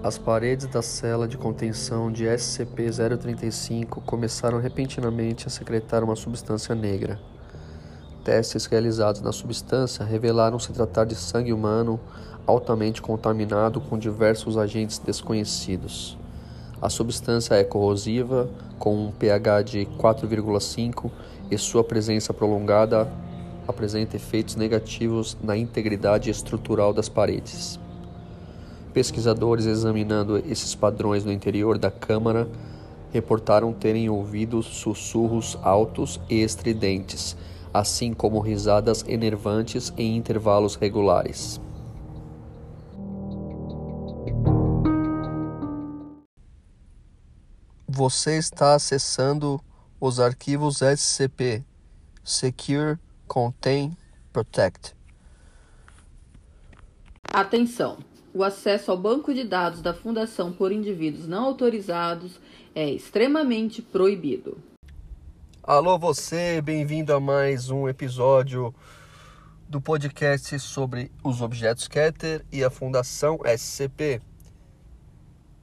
As paredes da cela de contenção de SCP-035 começaram repentinamente a secretar uma substância negra. Testes realizados na substância revelaram se tratar de sangue humano altamente contaminado com diversos agentes desconhecidos. A substância é corrosiva, com um pH de 4,5 e sua presença prolongada apresenta efeitos negativos na integridade estrutural das paredes. Pesquisadores examinando esses padrões no interior da câmara reportaram terem ouvido sussurros altos e estridentes, assim como risadas enervantes em intervalos regulares. Você está acessando os arquivos SCP Secure, Contain, Protect. Atenção! O acesso ao banco de dados da Fundação por indivíduos não autorizados é extremamente proibido. Alô, você, bem-vindo a mais um episódio do podcast sobre os objetos Keter e a Fundação SCP.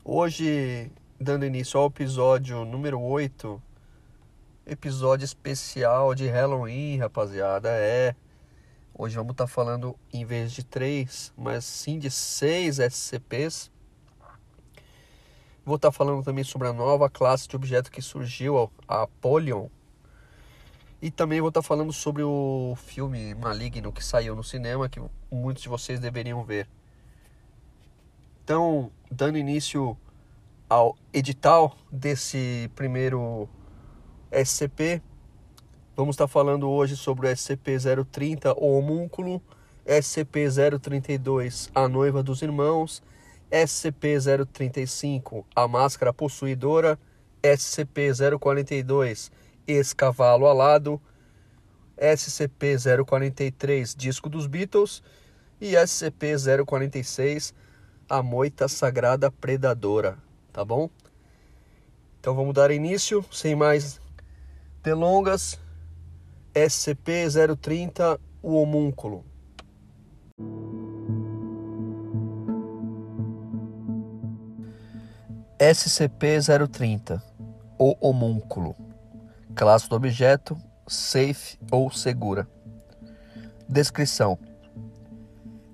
Hoje, dando início ao episódio número 8, episódio especial de Halloween, rapaziada. É. Hoje vamos estar tá falando, em vez de três, mas sim de seis SCPs. Vou estar tá falando também sobre a nova classe de objeto que surgiu, a Apollyon. E também vou estar tá falando sobre o filme Maligno que saiu no cinema, que muitos de vocês deveriam ver. Então, dando início ao edital desse primeiro SCP, Vamos estar falando hoje sobre o SCP-030, o homúnculo, SCP-032, a noiva dos irmãos, SCP-035, a máscara possuidora, SCP-042, ex-cavalo alado, SCP-043, disco dos Beatles e SCP-046, a moita sagrada predadora, tá bom? Então vamos dar início, sem mais delongas. SCP-030, o homúnculo. SCP-030, o homúnculo. Classe do objeto: safe ou segura. Descrição: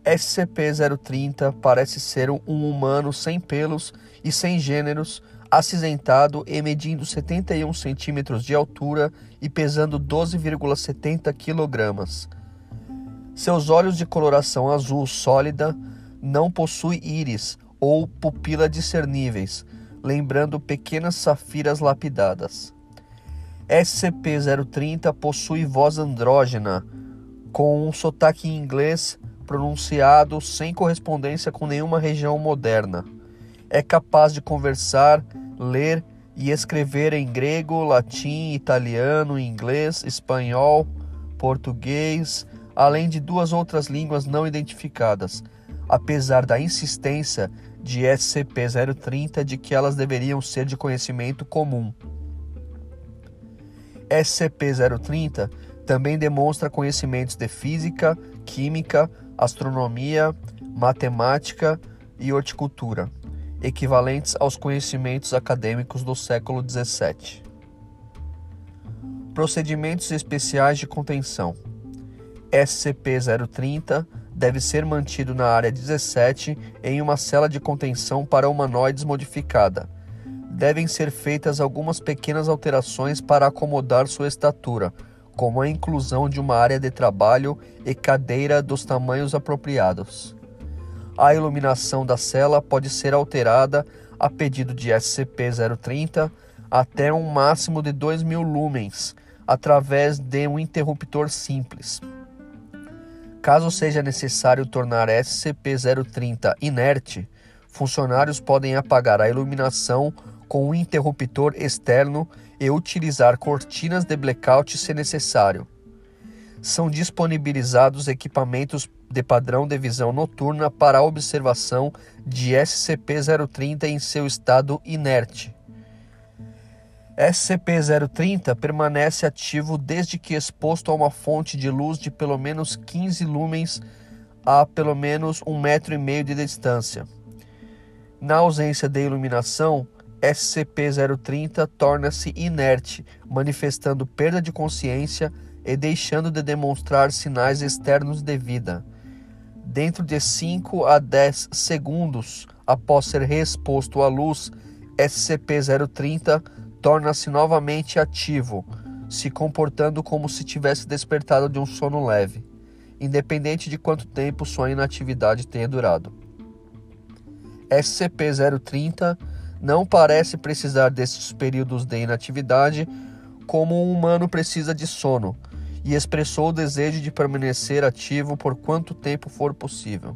SCP-030 parece ser um humano sem pelos e sem gêneros acinzentado e medindo 71 centímetros de altura e pesando 12,70 quilogramas. Seus olhos de coloração azul sólida não possuem íris ou pupila discerníveis, lembrando pequenas safiras lapidadas. SCP-030 possui voz andrógena, com um sotaque inglês pronunciado sem correspondência com nenhuma região moderna. É capaz de conversar ler e escrever em grego, latim, italiano, inglês, espanhol, português, além de duas outras línguas não identificadas, apesar da insistência de SCP-030 de que elas deveriam ser de conhecimento comum. SCP-030 também demonstra conhecimentos de física, química, astronomia, matemática e horticultura equivalentes aos conhecimentos acadêmicos do século XVII. Procedimentos especiais de contenção. SCP-030 deve ser mantido na área 17 em uma cela de contenção para humanoides modificada. Devem ser feitas algumas pequenas alterações para acomodar sua estatura, como a inclusão de uma área de trabalho e cadeira dos tamanhos apropriados a iluminação da cela pode ser alterada a pedido de SCP-030 até um máximo de 2.000 lumens através de um interruptor simples. Caso seja necessário tornar SCP-030 inerte, funcionários podem apagar a iluminação com um interruptor externo e utilizar cortinas de blackout se necessário. São disponibilizados equipamentos de padrão de visão noturna para a observação de SCP-030 em seu estado inerte. SCP-030 permanece ativo desde que exposto a uma fonte de luz de pelo menos 15 lumens a pelo menos um metro e meio de distância. Na ausência de iluminação, SCP-030 torna-se inerte, manifestando perda de consciência e deixando de demonstrar sinais externos de vida. Dentro de 5 a 10 segundos após ser reexposto à luz, SCP-030 torna-se novamente ativo, se comportando como se tivesse despertado de um sono leve, independente de quanto tempo sua inatividade tenha durado. SCP-030 não parece precisar desses períodos de inatividade como um humano precisa de sono e expressou o desejo de permanecer ativo por quanto tempo for possível.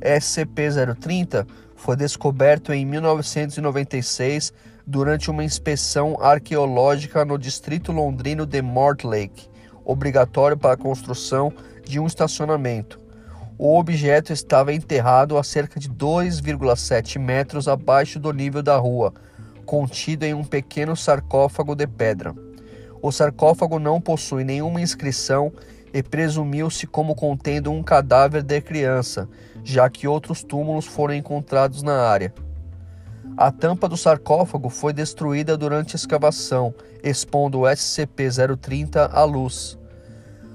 SCP-030 foi descoberto em 1996 durante uma inspeção arqueológica no distrito londrino de Mortlake, obrigatório para a construção de um estacionamento. O objeto estava enterrado a cerca de 2,7 metros abaixo do nível da rua, contido em um pequeno sarcófago de pedra. O sarcófago não possui nenhuma inscrição e presumiu-se como contendo um cadáver de criança, já que outros túmulos foram encontrados na área. A tampa do sarcófago foi destruída durante a escavação, expondo o SCP-030 à luz.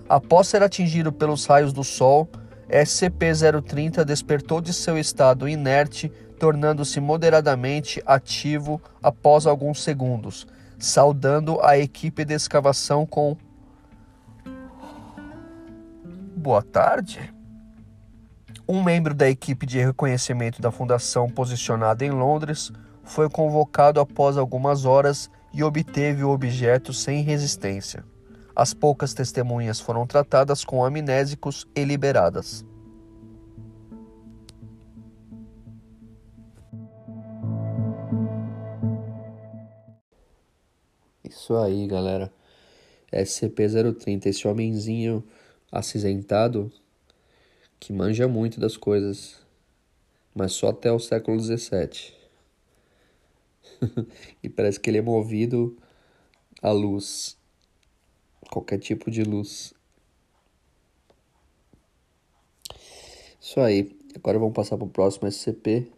Após ser atingido pelos raios do Sol, SCP-030 despertou de seu estado inerte, tornando-se moderadamente ativo após alguns segundos, saudando a equipe de escavação com Boa tarde. Um membro da equipe de reconhecimento da fundação posicionada em Londres foi convocado após algumas horas e obteve o objeto sem resistência. As poucas testemunhas foram tratadas com amnésicos e liberadas. Isso aí, galera. SCP-030, esse homenzinho acinzentado que manja muito das coisas, mas só até o século XVII. e parece que ele é movido à luz, qualquer tipo de luz. Isso aí. Agora vamos passar para o próximo SCP.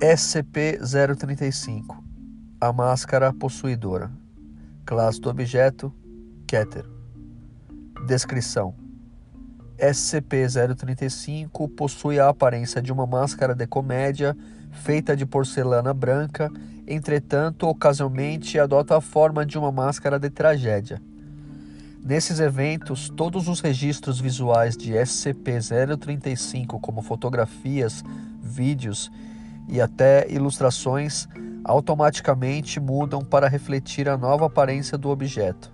SCP-035 A Máscara Possuidora Classe do objeto Keter Descrição SCP-035 possui a aparência de uma máscara de comédia feita de porcelana branca, entretanto, ocasionalmente adota a forma de uma máscara de tragédia. Nesses eventos, todos os registros visuais de SCP-035, como fotografias, vídeos e até ilustrações automaticamente mudam para refletir a nova aparência do objeto.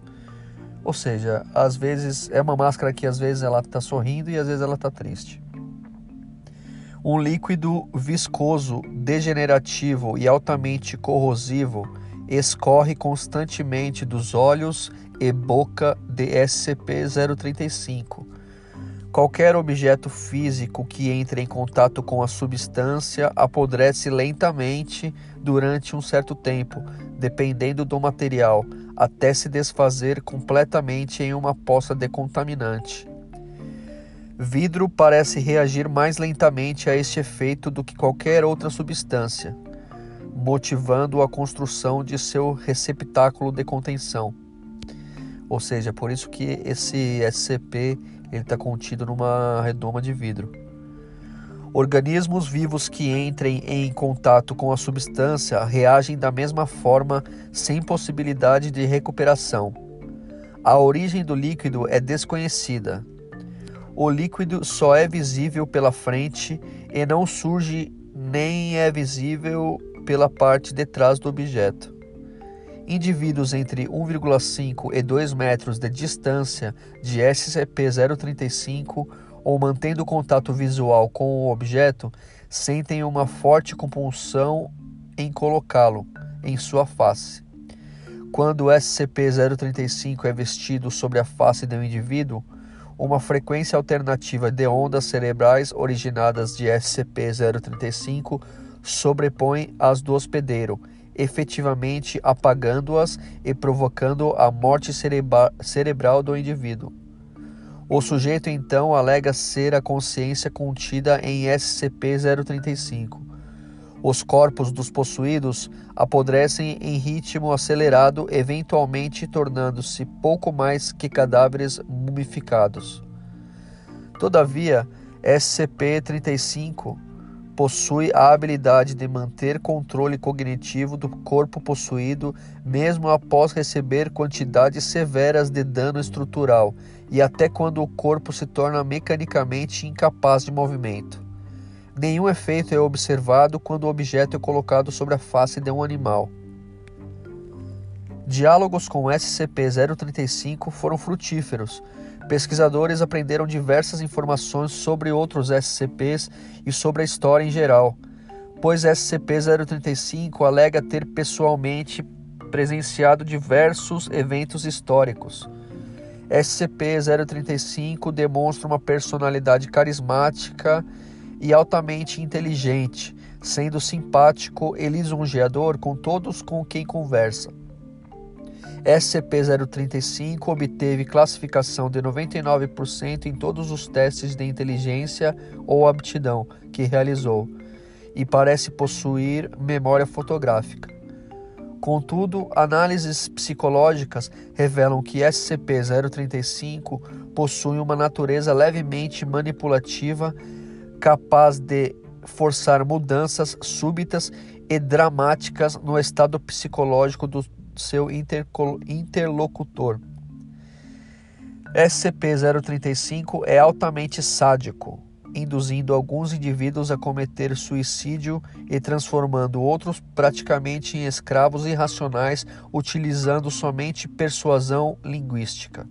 Ou seja, às vezes é uma máscara que às vezes ela está sorrindo e às vezes ela está triste. Um líquido viscoso, degenerativo e altamente corrosivo escorre constantemente dos olhos e boca de SCP-035 Qualquer objeto físico que entre em contato com a substância apodrece lentamente durante um certo tempo, dependendo do material, até se desfazer completamente em uma poça decontaminante. Vidro parece reagir mais lentamente a este efeito do que qualquer outra substância, motivando a construção de seu receptáculo de contenção. Ou seja, por isso que esse SCP ele está contido numa redoma de vidro. Organismos vivos que entrem em contato com a substância reagem da mesma forma, sem possibilidade de recuperação. A origem do líquido é desconhecida. O líquido só é visível pela frente e não surge nem é visível pela parte de trás do objeto. Indivíduos entre 1,5 e 2 metros de distância de SCP-035 ou mantendo contato visual com o objeto sentem uma forte compulsão em colocá-lo em sua face. Quando o SCP-035 é vestido sobre a face do indivíduo, uma frequência alternativa de ondas cerebrais originadas de SCP-035 sobrepõe as do hospedeiro efetivamente apagando-as e provocando a morte cerebra cerebral do indivíduo. O sujeito então alega ser a consciência contida em SCP-035. Os corpos dos possuídos apodrecem em ritmo acelerado, eventualmente tornando-se pouco mais que cadáveres mumificados. Todavia, SCP-35 possui a habilidade de manter controle cognitivo do corpo possuído mesmo após receber quantidades severas de dano estrutural e até quando o corpo se torna mecanicamente incapaz de movimento. Nenhum efeito é observado quando o objeto é colocado sobre a face de um animal. Diálogos com SCP-035 foram frutíferos, Pesquisadores aprenderam diversas informações sobre outros SCPs e sobre a história em geral, pois SCP-035 alega ter pessoalmente presenciado diversos eventos históricos. SCP-035 demonstra uma personalidade carismática e altamente inteligente, sendo simpático e lisonjeador com todos com quem conversa. SCP-035 obteve classificação de 99% em todos os testes de inteligência ou aptidão que realizou e parece possuir memória fotográfica. Contudo, análises psicológicas revelam que SCP-035 possui uma natureza levemente manipulativa, capaz de forçar mudanças súbitas e dramáticas no estado psicológico do seu interlocutor. SCP-035 é altamente sádico, induzindo alguns indivíduos a cometer suicídio e transformando outros praticamente em escravos irracionais, utilizando somente persuasão linguística.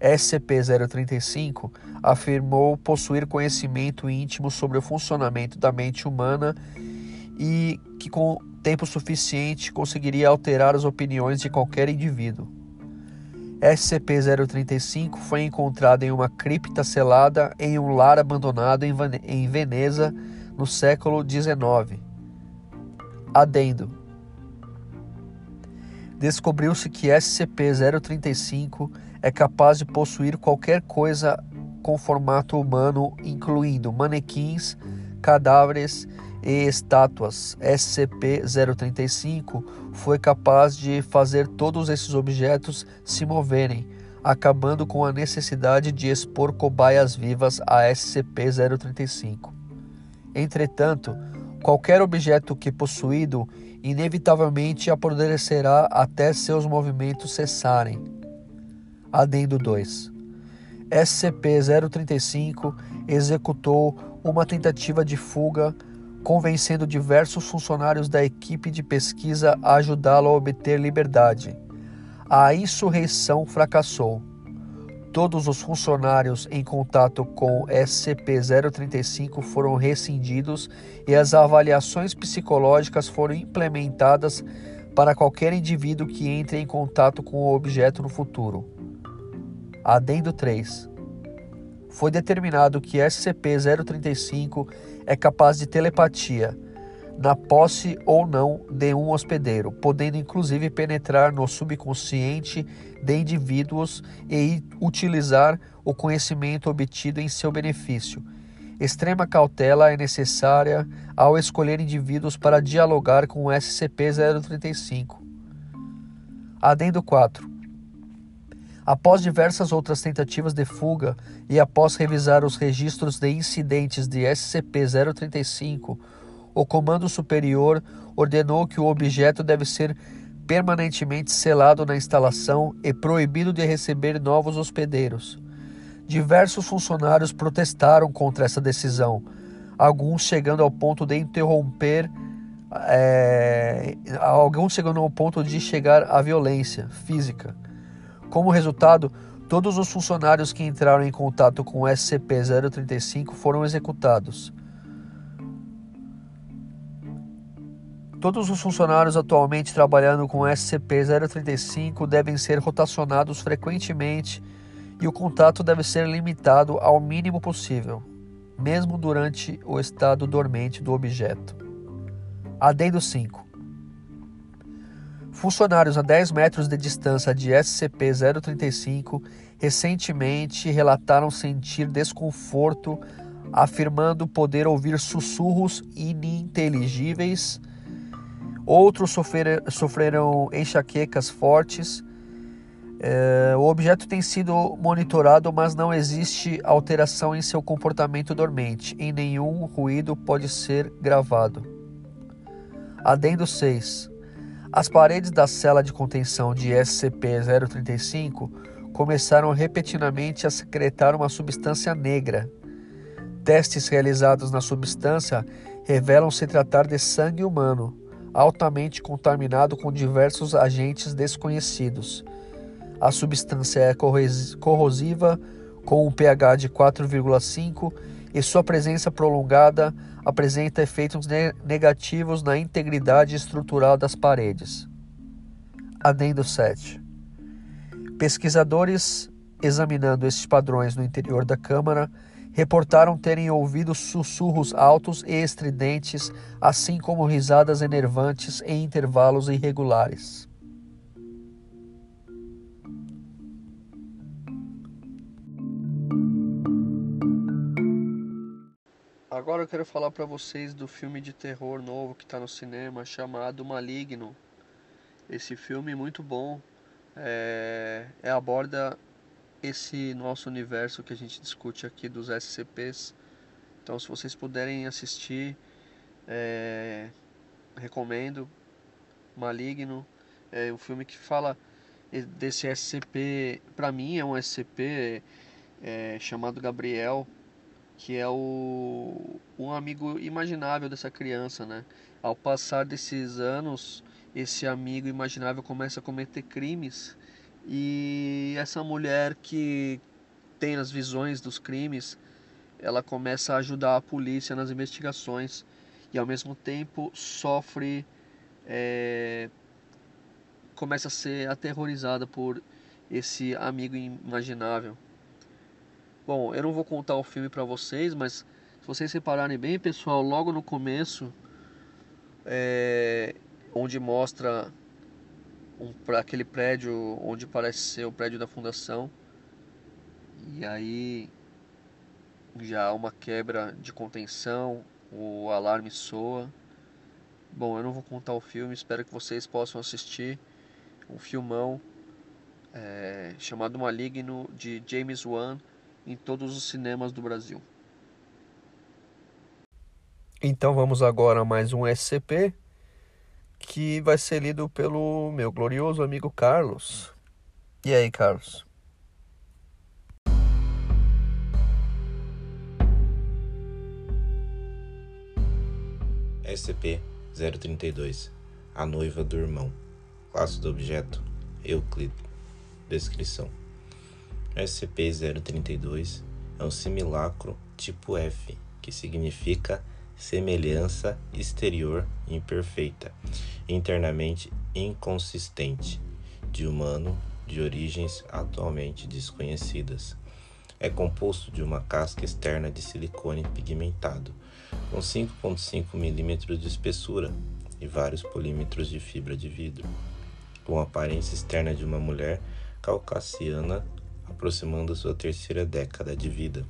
SCP-035 afirmou possuir conhecimento íntimo sobre o funcionamento da mente humana e que, com tempo suficiente, conseguiria alterar as opiniões de qualquer indivíduo. SCP-035 foi encontrado em uma cripta selada em um lar abandonado em Veneza no século XIX. Adendo. Descobriu-se que SCP-035 é capaz de possuir qualquer coisa com formato humano, incluindo manequins, cadáveres e estátuas SCP-035 foi capaz de fazer todos esses objetos se moverem, acabando com a necessidade de expor cobaias vivas a SCP-035. Entretanto, qualquer objeto que possuído inevitavelmente apodrecerá até seus movimentos cessarem. Adendo 2. SCP-035 executou uma tentativa de fuga convencendo diversos funcionários da equipe de pesquisa a ajudá-lo a obter liberdade. A insurreição fracassou. Todos os funcionários em contato com SCP-035 foram rescindidos e as avaliações psicológicas foram implementadas para qualquer indivíduo que entre em contato com o objeto no futuro. Adendo 3. Foi determinado que SCP-035 é capaz de telepatia, na posse ou não de um hospedeiro, podendo inclusive penetrar no subconsciente de indivíduos e utilizar o conhecimento obtido em seu benefício. Extrema cautela é necessária ao escolher indivíduos para dialogar com o SCP-035. Adendo 4. Após diversas outras tentativas de fuga e após revisar os registros de incidentes de SCP-035, o Comando Superior ordenou que o objeto deve ser permanentemente selado na instalação e proibido de receber novos hospedeiros. Diversos funcionários protestaram contra essa decisão, alguns chegando ao ponto de interromper, é, alguns chegando ao ponto de chegar à violência física. Como resultado, todos os funcionários que entraram em contato com o SCP-035 foram executados. Todos os funcionários atualmente trabalhando com SCP-035 devem ser rotacionados frequentemente e o contato deve ser limitado ao mínimo possível, mesmo durante o estado dormente do objeto. Adendo 5. Funcionários a 10 metros de distância de SCP-035 recentemente relataram sentir desconforto, afirmando poder ouvir sussurros ininteligíveis. Outros sofrer, sofreram enxaquecas fortes. É, o objeto tem sido monitorado, mas não existe alteração em seu comportamento dormente, e nenhum ruído pode ser gravado. Adendo 6. As paredes da cela de contenção de SCP-035 começaram repetidamente a secretar uma substância negra. Testes realizados na substância revelam se tratar de sangue humano, altamente contaminado com diversos agentes desconhecidos. A substância é corrosiva, com um pH de 4,5 e sua presença prolongada apresenta efeitos negativos na integridade estrutural das paredes. Adendo 7. Pesquisadores, examinando esses padrões no interior da câmara, reportaram terem ouvido sussurros altos e estridentes, assim como risadas enervantes em intervalos irregulares. Agora eu quero falar para vocês do filme de terror novo que está no cinema chamado Maligno. Esse filme é muito bom, é, é, aborda esse nosso universo que a gente discute aqui dos SCPs. Então, se vocês puderem assistir, é, recomendo. Maligno é um filme que fala desse SCP. Para mim, é um SCP é, chamado Gabriel que é o um amigo imaginável dessa criança, né? Ao passar desses anos, esse amigo imaginável começa a cometer crimes e essa mulher que tem as visões dos crimes, ela começa a ajudar a polícia nas investigações e ao mesmo tempo sofre, é, começa a ser aterrorizada por esse amigo imaginável. Bom, eu não vou contar o filme para vocês, mas se vocês repararem bem, pessoal, logo no começo, é, onde mostra um, aquele prédio onde parece ser o prédio da fundação, e aí já há uma quebra de contenção, o alarme soa. Bom, eu não vou contar o filme, espero que vocês possam assistir um filmão é, chamado Maligno de James Wan em todos os cinemas do Brasil. Então vamos agora a mais um SCP que vai ser lido pelo meu glorioso amigo Carlos. E aí, Carlos? SCP-032 A noiva do irmão. Classe do objeto: Euclides. Descrição: SCP-032 é um simulacro tipo F, que significa semelhança exterior imperfeita, internamente inconsistente, de humano de origens atualmente desconhecidas. É composto de uma casca externa de silicone pigmentado, com 5,5 mm de espessura e vários polímetros de fibra de vidro, com a aparência externa de uma mulher caucasiana aproximando sua terceira década de vida.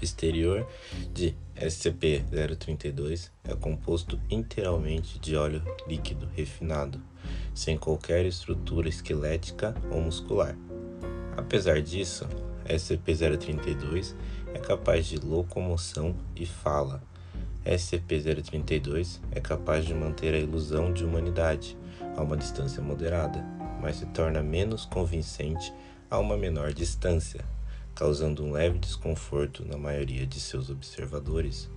O exterior de SCP-032 é composto inteiramente de óleo líquido refinado, sem qualquer estrutura esquelética ou muscular. Apesar disso, SCP-032 é capaz de locomoção e fala. SCP-032 é capaz de manter a ilusão de humanidade a uma distância moderada, mas se torna menos convincente a uma menor distância, causando um leve desconforto na maioria de seus observadores.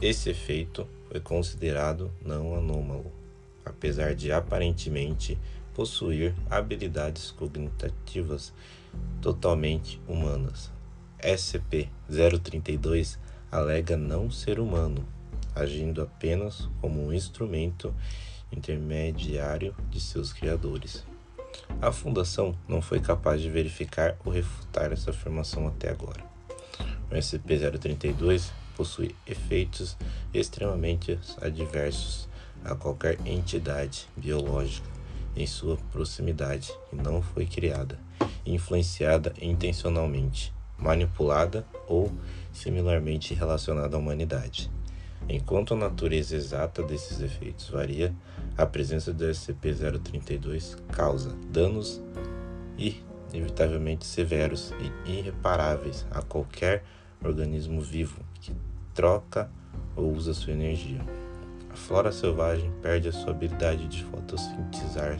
Esse efeito foi considerado não anômalo, apesar de aparentemente possuir habilidades cognitivas totalmente humanas. SCP-032 alega não ser humano, agindo apenas como um instrumento intermediário de seus criadores. A Fundação não foi capaz de verificar ou refutar essa afirmação até agora. O SCP-032 possui efeitos extremamente adversos a qualquer entidade biológica, em sua proximidade e não foi criada, influenciada intencionalmente, manipulada ou similarmente relacionada à humanidade. Enquanto a natureza exata desses efeitos varia, a presença do SCP-032 causa danos inevitavelmente severos e irreparáveis a qualquer organismo vivo que troca ou usa sua energia. A flora selvagem perde a sua habilidade de fotossintetizar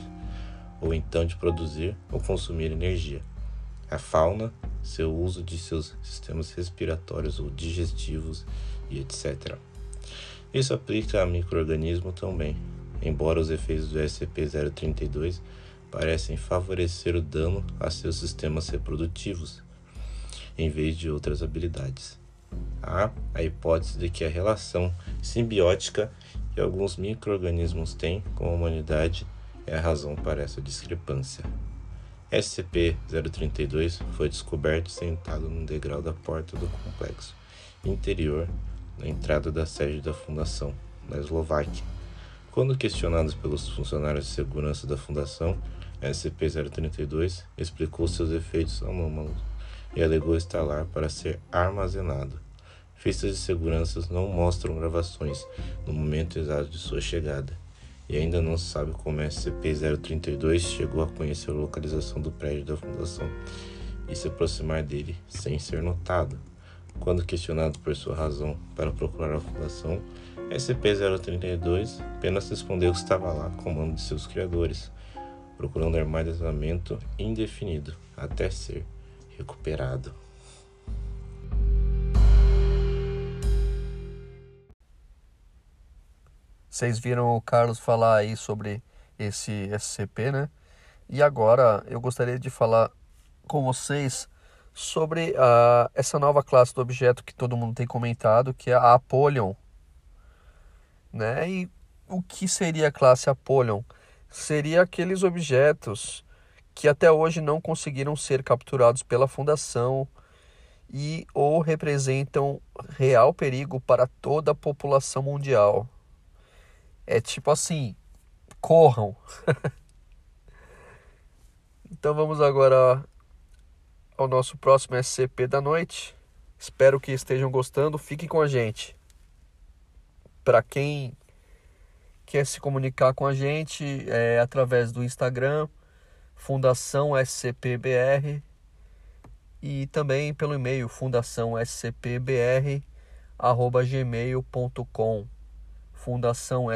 ou então de produzir ou consumir energia. A fauna, seu uso de seus sistemas respiratórios ou digestivos e etc. Isso aplica a microorganismo também, embora os efeitos do SCP-032 parecem favorecer o dano a seus sistemas reprodutivos, em vez de outras habilidades. Há a hipótese de que a relação simbiótica que alguns microorganismos têm com a humanidade é a razão para essa discrepância. SCP-032 foi descoberto sentado num degrau da porta do complexo interior na entrada da sede da Fundação, na Eslováquia. Quando questionados pelos funcionários de segurança da Fundação, SCP-032 explicou seus efeitos anômalos e alegou estar lá para ser armazenado. Fichas de segurança não mostram gravações no momento exato de sua chegada, e ainda não se sabe como SCP-032 chegou a conhecer a localização do prédio da Fundação e se aproximar dele sem ser notado. Quando questionado por sua razão para procurar a fundação, SCP-032 apenas respondeu que estava lá com o mando de seus criadores, procurando armazenamento indefinido até ser recuperado. Vocês viram o Carlos falar aí sobre esse SCP, né? E agora eu gostaria de falar com vocês sobre uh, essa nova classe do objeto que todo mundo tem comentado, que é a Apollyon. Né? E o que seria a classe Apollyon? Seria aqueles objetos que até hoje não conseguiram ser capturados pela Fundação e ou representam real perigo para toda a população mundial. É tipo assim, corram. então vamos agora ao nosso próximo SCP da noite. Espero que estejam gostando. Fiquem com a gente. Para quem quer se comunicar com a gente, é através do Instagram, Fundação SCPBR, e também pelo e-mail fundação scpbr fundação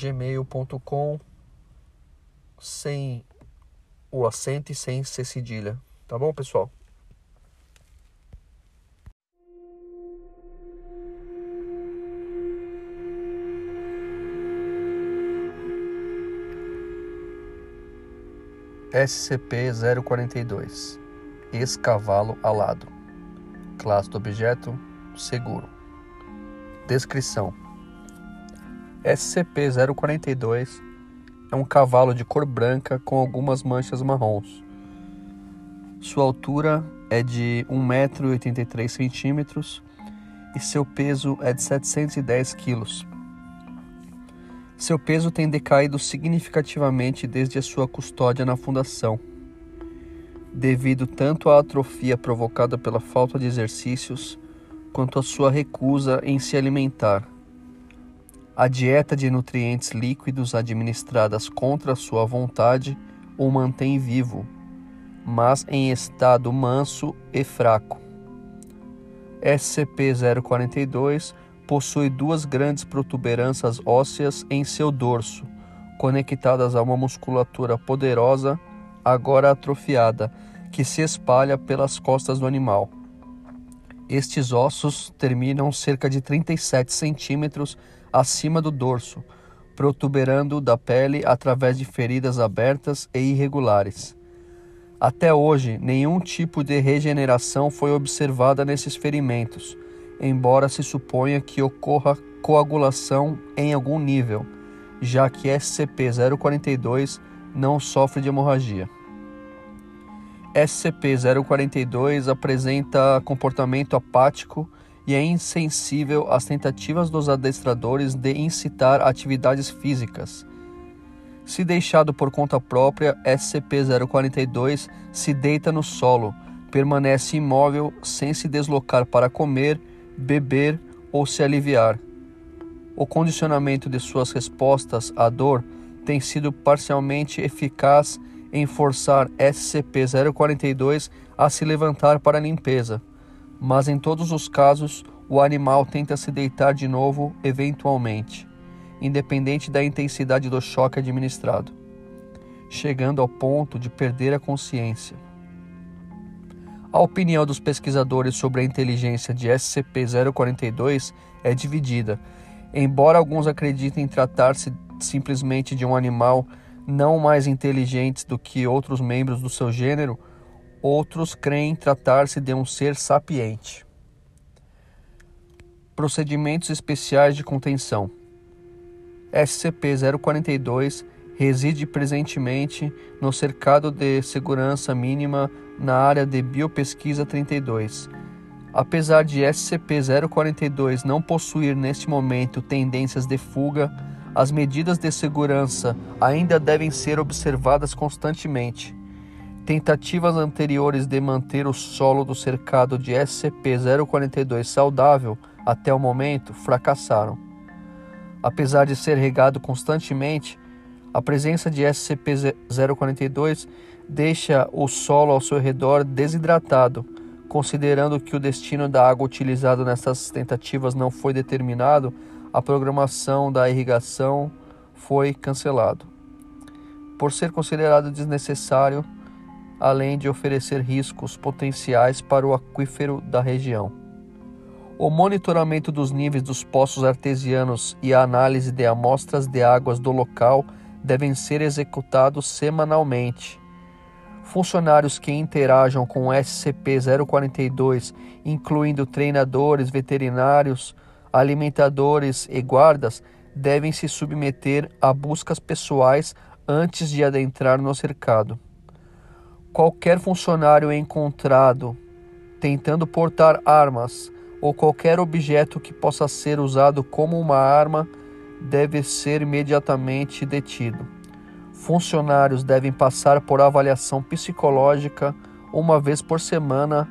gmail.com sem o acento e sem ser cedilha. Tá bom, pessoal? SCP-042 Ex-cavalo alado Classe do objeto Seguro Descrição SCP-042 é um cavalo de cor branca com algumas manchas marrons. Sua altura é de 1,83m e seu peso é de 710 kg. Seu peso tem decaído significativamente desde a sua custódia na fundação, devido tanto à atrofia provocada pela falta de exercícios quanto à sua recusa em se alimentar. A dieta de nutrientes líquidos administradas contra sua vontade o mantém vivo, mas em estado manso e fraco. SCP-042 possui duas grandes protuberâncias ósseas em seu dorso, conectadas a uma musculatura poderosa, agora atrofiada, que se espalha pelas costas do animal. Estes ossos terminam cerca de 37 centímetros acima do dorso, protuberando da pele através de feridas abertas e irregulares. Até hoje, nenhum tipo de regeneração foi observada nesses ferimentos, embora se suponha que ocorra coagulação em algum nível, já que SCP-042 não sofre de hemorragia. SCP-042 apresenta comportamento apático e é insensível às tentativas dos adestradores de incitar atividades físicas. Se deixado por conta própria, SCP-042 se deita no solo, permanece imóvel sem se deslocar para comer, beber ou se aliviar. O condicionamento de suas respostas à dor tem sido parcialmente eficaz em forçar SCP-042 a se levantar para a limpeza, mas em todos os casos o animal tenta se deitar de novo eventualmente, independente da intensidade do choque administrado, chegando ao ponto de perder a consciência. A opinião dos pesquisadores sobre a inteligência de SCP-042 é dividida. Embora alguns acreditem tratar-se simplesmente de um animal não mais inteligente do que outros membros do seu gênero, outros creem tratar-se de um ser sapiente. Procedimentos especiais de contenção. SCP-042 reside presentemente no cercado de segurança mínima na área de Biopesquisa 32. Apesar de SCP-042 não possuir neste momento tendências de fuga, as medidas de segurança ainda devem ser observadas constantemente. Tentativas anteriores de manter o solo do cercado de SCP-042 saudável até o momento fracassaram. Apesar de ser regado constantemente, a presença de SCP-042 deixa o solo ao seu redor desidratado, considerando que o destino da água utilizada nessas tentativas não foi determinado a programação da irrigação foi cancelado, por ser considerado desnecessário, além de oferecer riscos potenciais para o aquífero da região. O monitoramento dos níveis dos poços artesianos e a análise de amostras de águas do local devem ser executados semanalmente. Funcionários que interajam com o SCP-042, incluindo treinadores veterinários, alimentadores e guardas devem se submeter a buscas pessoais antes de adentrar no cercado. Qualquer funcionário encontrado tentando portar armas ou qualquer objeto que possa ser usado como uma arma deve ser imediatamente detido. Funcionários devem passar por avaliação psicológica uma vez por semana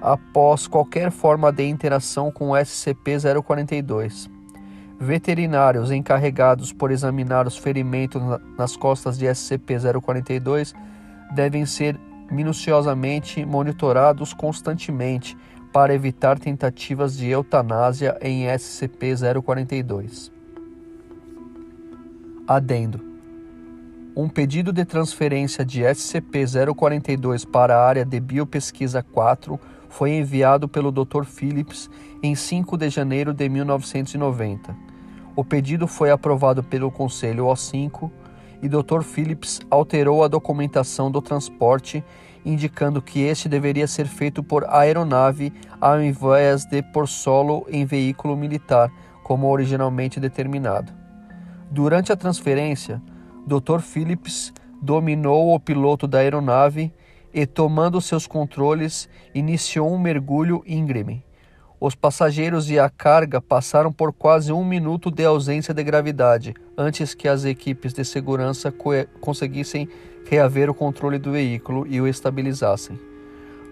após qualquer forma de interação com o SCP-042. Veterinários encarregados por examinar os ferimentos nas costas de SCP-042 devem ser minuciosamente monitorados constantemente para evitar tentativas de eutanásia em SCP-042. Adendo: Um pedido de transferência de SCP-042 para a área de biopesquisa 4 foi enviado pelo Dr. Phillips em 5 de janeiro de 1990. O pedido foi aprovado pelo Conselho O5 e Dr. Phillips alterou a documentação do transporte, indicando que este deveria ser feito por aeronave ao invés de por solo em veículo militar, como originalmente determinado. Durante a transferência, Dr. Phillips dominou o piloto da aeronave e, tomando seus controles, iniciou um mergulho íngreme. Os passageiros e a carga passaram por quase um minuto de ausência de gravidade antes que as equipes de segurança conseguissem reaver o controle do veículo e o estabilizassem.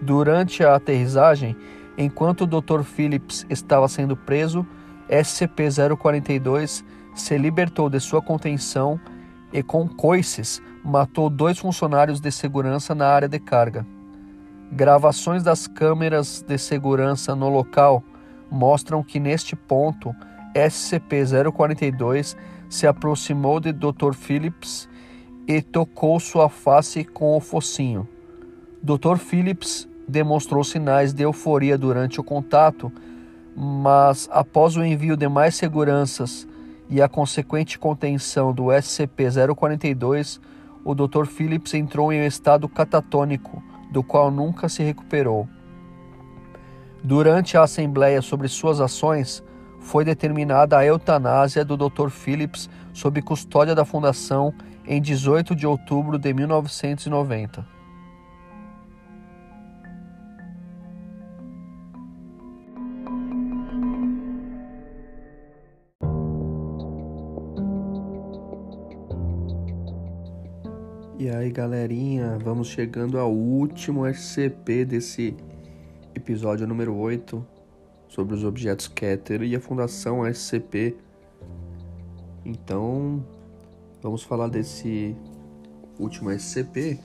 Durante a aterrissagem, enquanto o Dr. Phillips estava sendo preso, SCP-042 se libertou de sua contenção e, com coices, matou dois funcionários de segurança na área de carga. Gravações das câmeras de segurança no local mostram que neste ponto SCP-042 se aproximou de Dr. Phillips e tocou sua face com o focinho. Dr. Phillips demonstrou sinais de euforia durante o contato, mas após o envio de mais seguranças e a consequente contenção do SCP-042, o Dr. Phillips entrou em um estado catatônico, do qual nunca se recuperou. Durante a assembleia sobre suas ações, foi determinada a eutanásia do Dr. Phillips sob custódia da Fundação em 18 de outubro de 1990. Galerinha, vamos chegando ao último SCP desse episódio número 8 sobre os objetos Keter e a Fundação SCP. Então, vamos falar desse último SCP,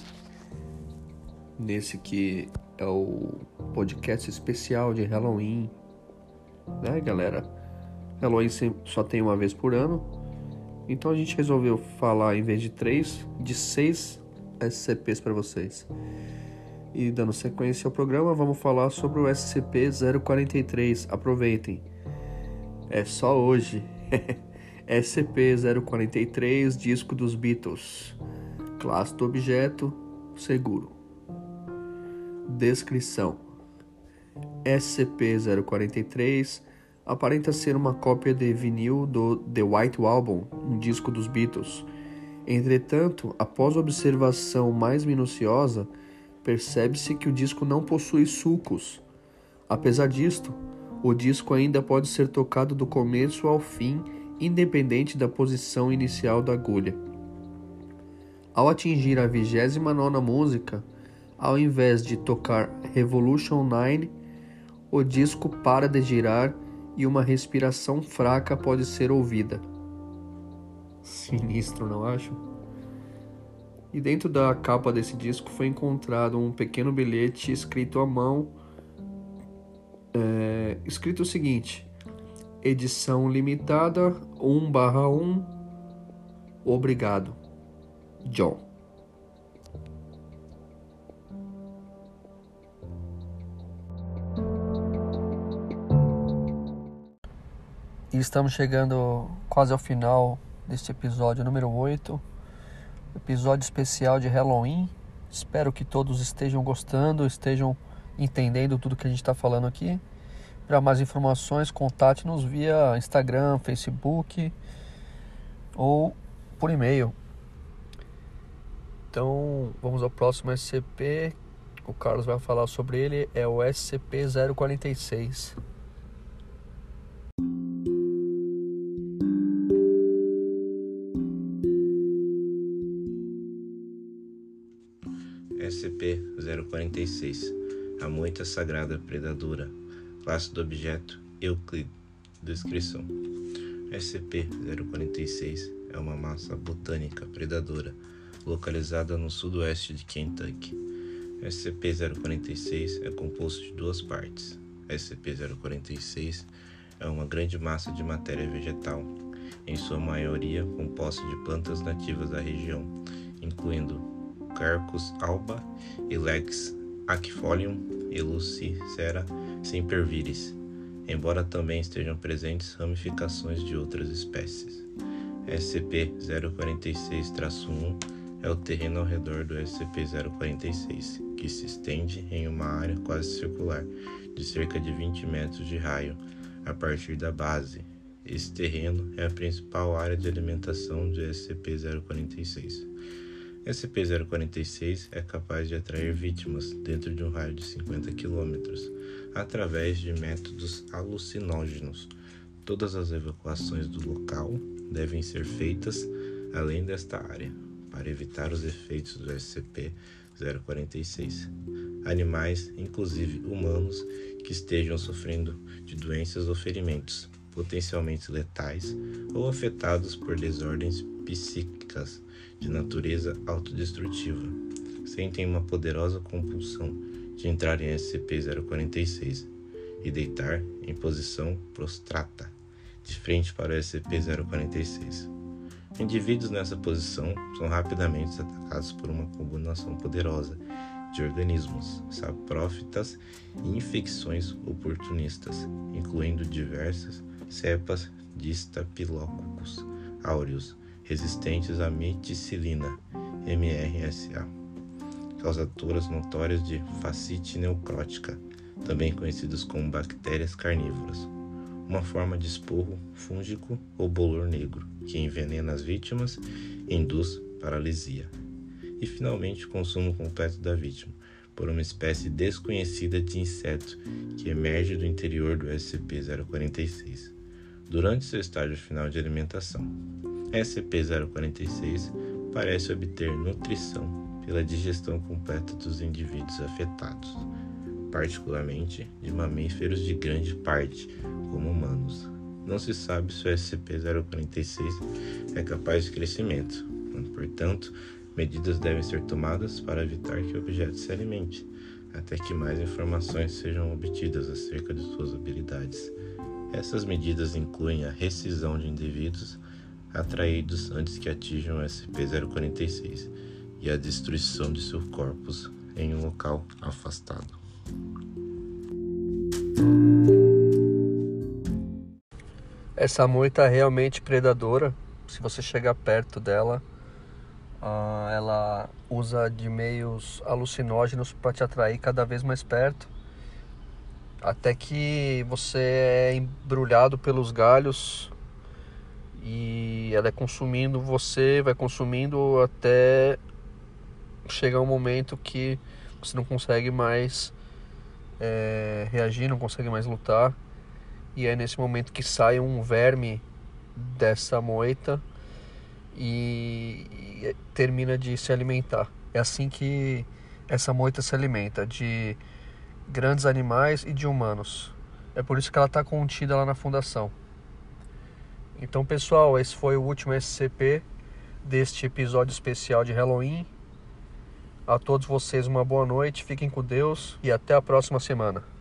nesse que é o podcast especial de Halloween, né, galera? Halloween só tem uma vez por ano então a gente resolveu falar, em vez de três, de seis SCPs para vocês. E dando sequência ao programa, vamos falar sobre o SCP-043. Aproveitem. É só hoje. SCP-043, disco dos Beatles. Classe do objeto, seguro. Descrição: SCP-043 aparenta ser uma cópia de vinil do The White Album, um disco dos Beatles. Entretanto, após observação mais minuciosa, percebe-se que o disco não possui sulcos. Apesar disto, o disco ainda pode ser tocado do começo ao fim, independente da posição inicial da agulha. Ao atingir a 29 música, ao invés de tocar Revolution 9, o disco para de girar e uma respiração fraca pode ser ouvida. Sinistro, não acho? E dentro da capa desse disco foi encontrado um pequeno bilhete escrito à mão, é, escrito o seguinte: edição limitada 1/1. Obrigado, John. E estamos chegando quase ao final deste episódio número 8, episódio especial de Halloween. Espero que todos estejam gostando, estejam entendendo tudo que a gente está falando aqui. Para mais informações, contate-nos via Instagram, Facebook ou por e-mail. Então, vamos ao próximo SCP. O Carlos vai falar sobre ele, é o SCP-046. SCP-046 A moita sagrada predadora Classe do objeto Euclid Descrição SCP-046 é uma massa botânica predadora localizada no sudoeste de Kentucky. SCP-046 é composto de duas partes. SCP-046 é uma grande massa de matéria vegetal, em sua maioria composta de plantas nativas da região, incluindo Carcus alba e Lex aquifolium e Lucicera sempervirens, embora também estejam presentes ramificações de outras espécies. SCP-046-1 é o terreno ao redor do SCP-046, que se estende em uma área quase circular, de cerca de 20 metros de raio, a partir da base. Esse terreno é a principal área de alimentação de SCP-046. SCP-046 é capaz de atrair vítimas dentro de um raio de 50 km através de métodos alucinógenos. Todas as evacuações do local devem ser feitas além desta área para evitar os efeitos do SCP-046. Animais, inclusive humanos, que estejam sofrendo de doenças ou ferimentos potencialmente letais ou afetados por desordens psíquicas de natureza autodestrutiva, sentem uma poderosa compulsão de entrar em SCP-046 e deitar em posição prostrata, de frente para o SCP-046. Indivíduos nessa posição são rapidamente atacados por uma combinação poderosa de organismos saprófitas e infecções oportunistas, incluindo diversas cepas de Staphylococcus aureus resistentes à meticilina, MRSA, causadoras notórias de fascite necrótica, também conhecidas como bactérias carnívoras, uma forma de esporro fúngico ou bolor negro que envenena as vítimas e induz paralisia. E finalmente o consumo completo da vítima por uma espécie desconhecida de inseto que emerge do interior do SCP-046 durante seu estágio final de alimentação. SCP-046 parece obter nutrição pela digestão completa dos indivíduos afetados, particularmente de mamíferos de grande parte, como humanos. Não se sabe se o SCP-046 é capaz de crescimento, portanto, medidas devem ser tomadas para evitar que o objeto se alimente, até que mais informações sejam obtidas acerca de suas habilidades. Essas medidas incluem a rescisão de indivíduos atraídos antes que atinjam o SCP-046 e a destruição de seus corpos em um local afastado. Essa moita é realmente predadora. Se você chegar perto dela, uh, ela usa de meios alucinógenos para te atrair cada vez mais perto até que você é embrulhado pelos galhos e ela é consumindo você, vai consumindo até chegar um momento que você não consegue mais é, reagir, não consegue mais lutar. E é nesse momento que sai um verme dessa moita e, e termina de se alimentar. É assim que essa moita se alimenta, de grandes animais e de humanos. É por isso que ela está contida lá na fundação. Então, pessoal, esse foi o último SCP deste episódio especial de Halloween. A todos vocês uma boa noite, fiquem com Deus e até a próxima semana.